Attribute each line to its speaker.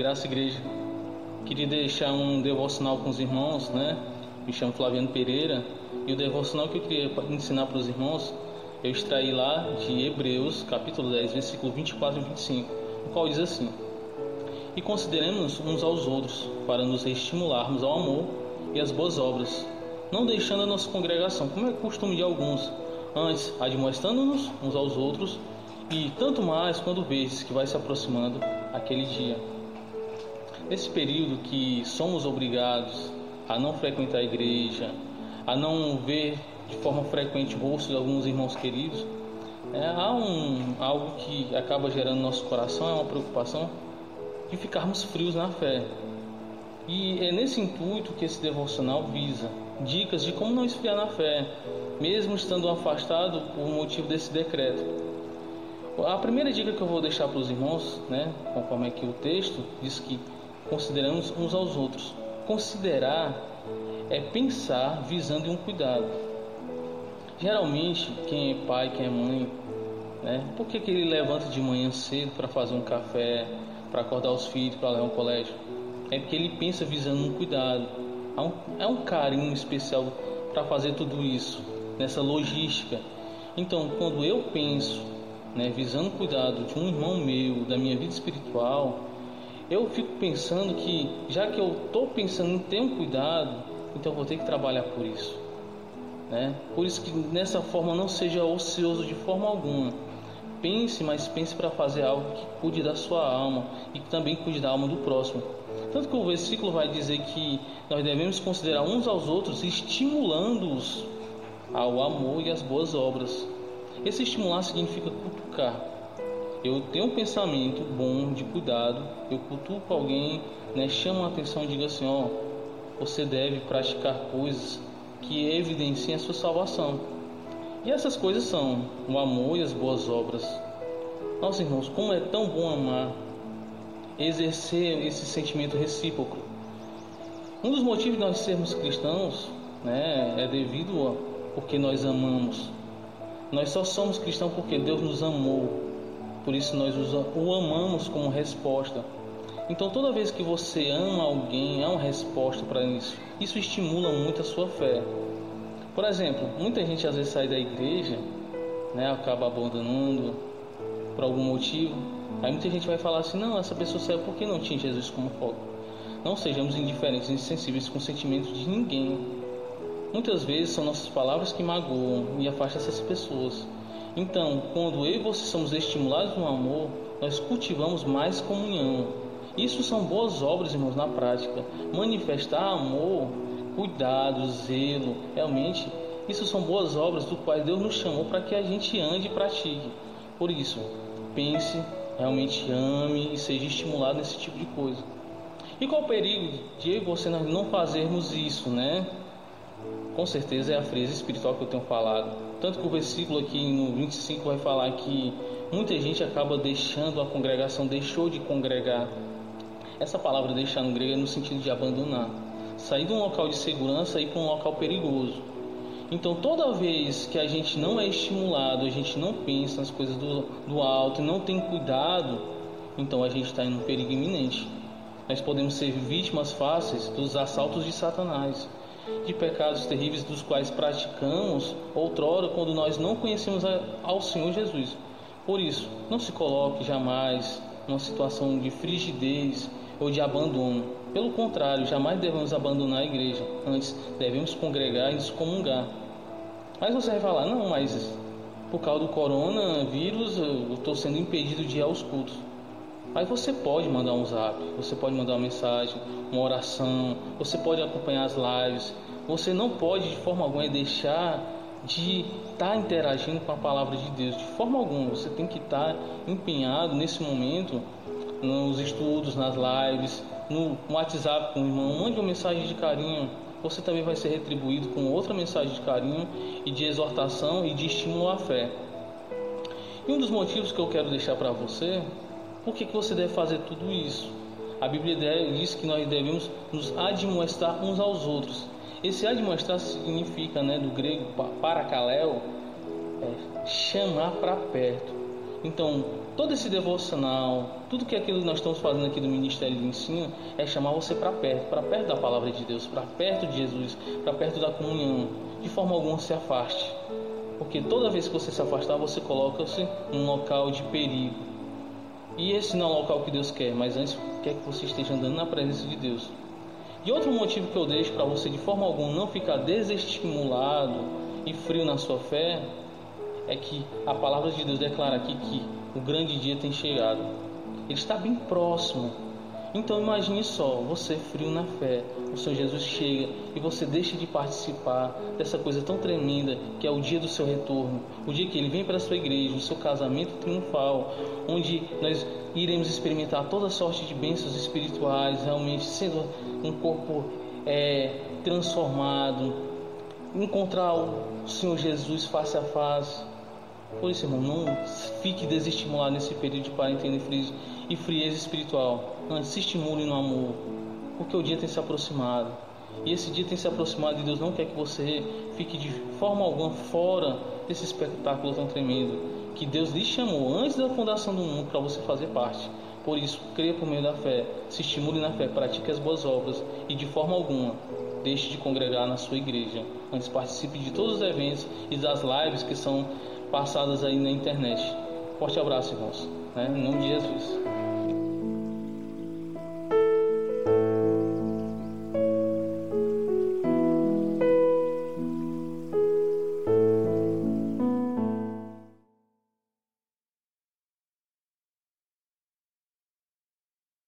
Speaker 1: Graça Igreja. Queria deixar um devocional com os irmãos, né? Me chamo Flaviano Pereira e o devocional que eu queria ensinar para os irmãos, eu extraí lá de Hebreus, capítulo 10, versículo 24 e 25, o qual diz assim: E consideremos uns aos outros para nos estimularmos ao amor e às boas obras, não deixando a nossa congregação, como é costume de alguns, antes admoestando-nos uns aos outros, e tanto mais quando vês que vai se aproximando aquele dia. Nesse período que somos obrigados a não frequentar a igreja, a não ver de forma frequente o rosto de alguns irmãos queridos, é, há um, algo que acaba gerando no nosso coração, é uma preocupação de ficarmos frios na fé. E é nesse intuito que esse devocional visa dicas de como não esfriar na fé, mesmo estando afastado por motivo desse decreto. A primeira dica que eu vou deixar para os irmãos, né, conforme aqui o texto, diz que consideramos uns aos outros. Considerar é pensar visando um cuidado. Geralmente, quem é pai, quem é mãe, né, por que, que ele levanta de manhã cedo para fazer um café, para acordar os filhos, para levar ao colégio? É porque ele pensa visando um cuidado. É um, é um carinho especial para fazer tudo isso, nessa logística. Então, quando eu penso, né, visando cuidado de um irmão meu, da minha vida espiritual, eu fico pensando que, já que eu estou pensando em ter um cuidado, então eu vou ter que trabalhar por isso. Né? Por isso que nessa forma não seja ocioso de forma alguma. Pense, mas pense para fazer algo que cuide da sua alma e que também cuide da alma do próximo. Tanto que o versículo vai dizer que nós devemos considerar uns aos outros, estimulando-os ao amor e às boas obras. Esse estimular significa cutucar. Eu tenho um pensamento bom de cuidado, eu cutuco alguém, né, chamo a atenção e digo assim: ó, você deve praticar coisas que evidenciem a sua salvação. E essas coisas são o amor e as boas obras. Nossa irmãos, como é tão bom amar, exercer esse sentimento recíproco. Um dos motivos de nós sermos cristãos né, é devido a porque nós amamos. Nós só somos cristãos porque Deus nos amou. Por isso nós o amamos como resposta. Então toda vez que você ama alguém, há uma resposta para isso. Isso estimula muito a sua fé. Por exemplo, muita gente às vezes sai da igreja, né, acaba abandonando por algum motivo. Aí muita gente vai falar assim: não, essa pessoa saiu porque não tinha Jesus como foco. Não sejamos indiferentes e insensíveis com sentimentos de ninguém. Muitas vezes são nossas palavras que magoam e afastam essas pessoas. Então, quando eu e você somos estimulados no amor, nós cultivamos mais comunhão. Isso são boas obras, irmãos, na prática. Manifestar amor cuidado, zelo, realmente isso são boas obras do qual Deus nos chamou para que a gente ande e pratique. Por isso, pense, realmente ame e seja estimulado nesse tipo de coisa. E qual o perigo de eu e você não fazermos isso, né? Com certeza é a frase espiritual que eu tenho falado. Tanto que o versículo aqui no 25 vai falar que muita gente acaba deixando a congregação, deixou de congregar. Essa palavra deixar no grego é no sentido de abandonar sair de um local de segurança e ir para um local perigoso. Então, toda vez que a gente não é estimulado, a gente não pensa nas coisas do, do alto, não tem cuidado, então a gente está em um perigo iminente. Nós podemos ser vítimas fáceis dos assaltos de Satanás, de pecados terríveis dos quais praticamos outrora quando nós não conhecemos ao Senhor Jesus. Por isso, não se coloque jamais numa situação de frigidez ou de abandono. Pelo contrário, jamais devemos abandonar a igreja. Antes, devemos congregar e nos comungar. Mas você vai falar, não, mas por causa do coronavírus eu estou sendo impedido de ir aos cultos. Aí você pode mandar um zap, você pode mandar uma mensagem, uma oração, você pode acompanhar as lives. Você não pode de forma alguma deixar de estar tá interagindo com a palavra de Deus. De forma alguma, você tem que estar tá empenhado nesse momento nos estudos, nas lives, no WhatsApp com o irmão, mande uma mensagem de carinho. Você também vai ser retribuído com outra mensagem de carinho e de exortação e de estímulo à fé. E um dos motivos que eu quero deixar para você, por que, que você deve fazer tudo isso? A Bíblia diz que nós devemos nos admoestar uns aos outros. Esse admoestar significa, né, do grego paracaléu, é chamar para perto. Então, todo esse devocional, tudo que aquilo que nós estamos fazendo aqui do Ministério de Ensino é chamar você para perto, para perto da palavra de Deus, para perto de Jesus, para perto da comunhão. De forma alguma se afaste. Porque toda vez que você se afastar, você coloca-se num local de perigo. E esse não é o local que Deus quer, mas antes quer que você esteja andando na presença de Deus. E outro motivo que eu deixo para você de forma alguma não ficar desestimulado e frio na sua fé é que a palavra de Deus declara aqui que o grande dia tem chegado. Ele está bem próximo. Então imagine só, você frio na fé, o Senhor Jesus chega e você deixa de participar dessa coisa tão tremenda que é o dia do seu retorno, o dia que ele vem para a sua igreja, o seu casamento triunfal, onde nós iremos experimentar toda sorte de bênçãos espirituais, realmente sendo um corpo é, transformado, encontrar o Senhor Jesus face a face. Por isso, irmão, não fique desestimulado nesse período de quarentena e frieza espiritual. Não, se estimule no amor, porque o dia tem se aproximado. E esse dia tem se aproximado e Deus não quer que você fique de forma alguma fora desse espetáculo tão tremendo que Deus lhe chamou antes da fundação do mundo para você fazer parte. Por isso, creia por meio da fé, se estimule na fé, pratique as boas obras e de forma alguma deixe de congregar na sua igreja. Antes participe de todos os eventos e das lives que são passadas aí na internet. Forte abraço, irmãos. Né? Em nome de Jesus.